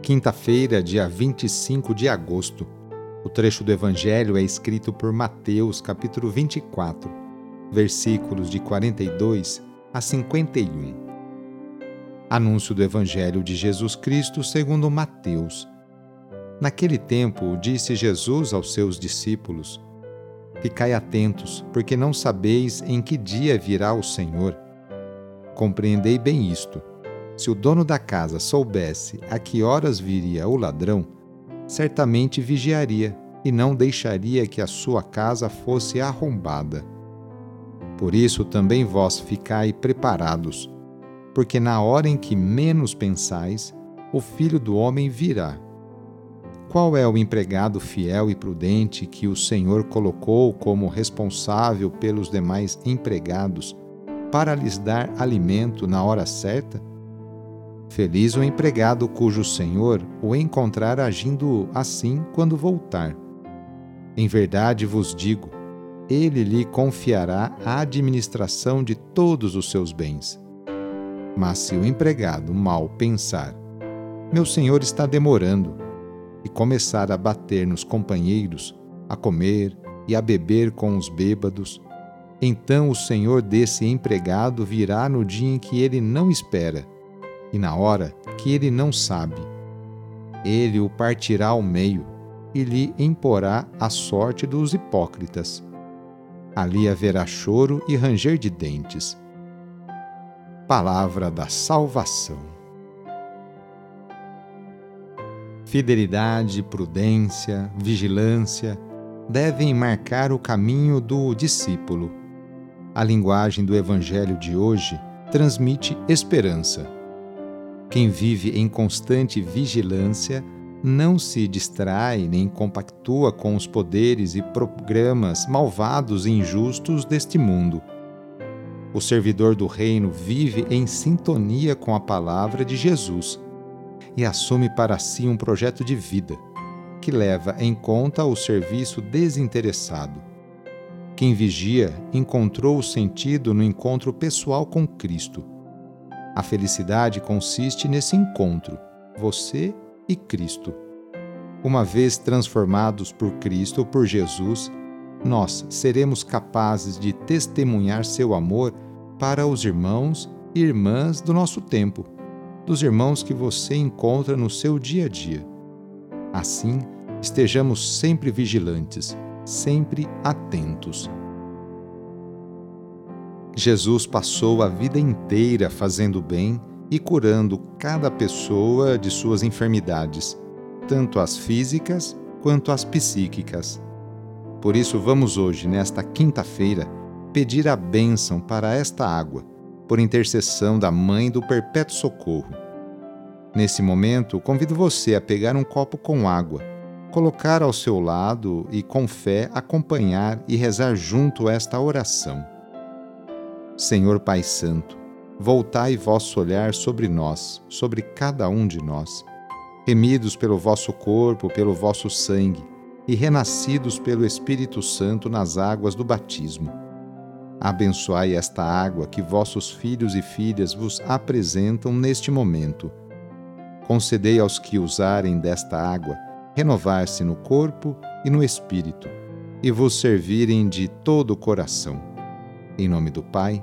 quinta-feira, dia 25 de agosto. O trecho do Evangelho é escrito por Mateus, capítulo 24, versículos de 42 a 51. Anúncio do Evangelho de Jesus Cristo segundo Mateus. Naquele tempo, disse Jesus aos seus discípulos: Ficai atentos, porque não sabeis em que dia virá o Senhor. Compreendei bem isto se o dono da casa soubesse a que horas viria o ladrão, certamente vigiaria e não deixaria que a sua casa fosse arrombada. Por isso também vós ficai preparados, porque na hora em que menos pensais, o filho do homem virá. Qual é o empregado fiel e prudente que o Senhor colocou como responsável pelos demais empregados para lhes dar alimento na hora certa? Feliz o empregado cujo senhor o encontrar agindo assim quando voltar. Em verdade vos digo, ele lhe confiará a administração de todos os seus bens. Mas se o empregado mal pensar, meu senhor está demorando, e começar a bater nos companheiros, a comer e a beber com os bêbados, então o senhor desse empregado virá no dia em que ele não espera e na hora que ele não sabe. Ele o partirá ao meio e lhe imporá a sorte dos hipócritas. Ali haverá choro e ranger de dentes. Palavra da salvação. Fidelidade, prudência, vigilância devem marcar o caminho do discípulo. A linguagem do Evangelho de hoje transmite esperança quem vive em constante vigilância não se distrai nem compactua com os poderes e programas malvados e injustos deste mundo. O servidor do reino vive em sintonia com a palavra de Jesus e assume para si um projeto de vida que leva em conta o serviço desinteressado. Quem vigia encontrou o sentido no encontro pessoal com Cristo a felicidade consiste nesse encontro, você e Cristo. Uma vez transformados por Cristo ou por Jesus, nós seremos capazes de testemunhar seu amor para os irmãos e irmãs do nosso tempo, dos irmãos que você encontra no seu dia a dia. Assim, estejamos sempre vigilantes, sempre atentos Jesus passou a vida inteira fazendo bem e curando cada pessoa de suas enfermidades, tanto as físicas quanto as psíquicas. Por isso, vamos hoje, nesta quinta-feira, pedir a bênção para esta água, por intercessão da Mãe do Perpétuo Socorro. Nesse momento, convido você a pegar um copo com água, colocar ao seu lado e, com fé, acompanhar e rezar junto esta oração. Senhor Pai Santo, voltai vosso olhar sobre nós, sobre cada um de nós, remidos pelo vosso corpo, pelo vosso sangue e renascidos pelo Espírito Santo nas águas do batismo. Abençoai esta água que vossos filhos e filhas vos apresentam neste momento. Concedei aos que usarem desta água renovar-se no corpo e no espírito, e vos servirem de todo o coração. Em nome do Pai,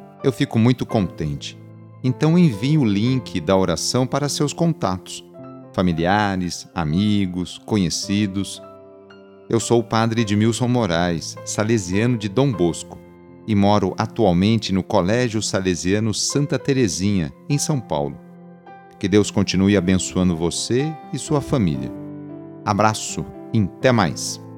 eu fico muito contente. Então envie o link da oração para seus contatos familiares, amigos, conhecidos. Eu sou o padre Edmilson Moraes, salesiano de Dom Bosco, e moro atualmente no Colégio Salesiano Santa Terezinha, em São Paulo. Que Deus continue abençoando você e sua família. Abraço e até mais!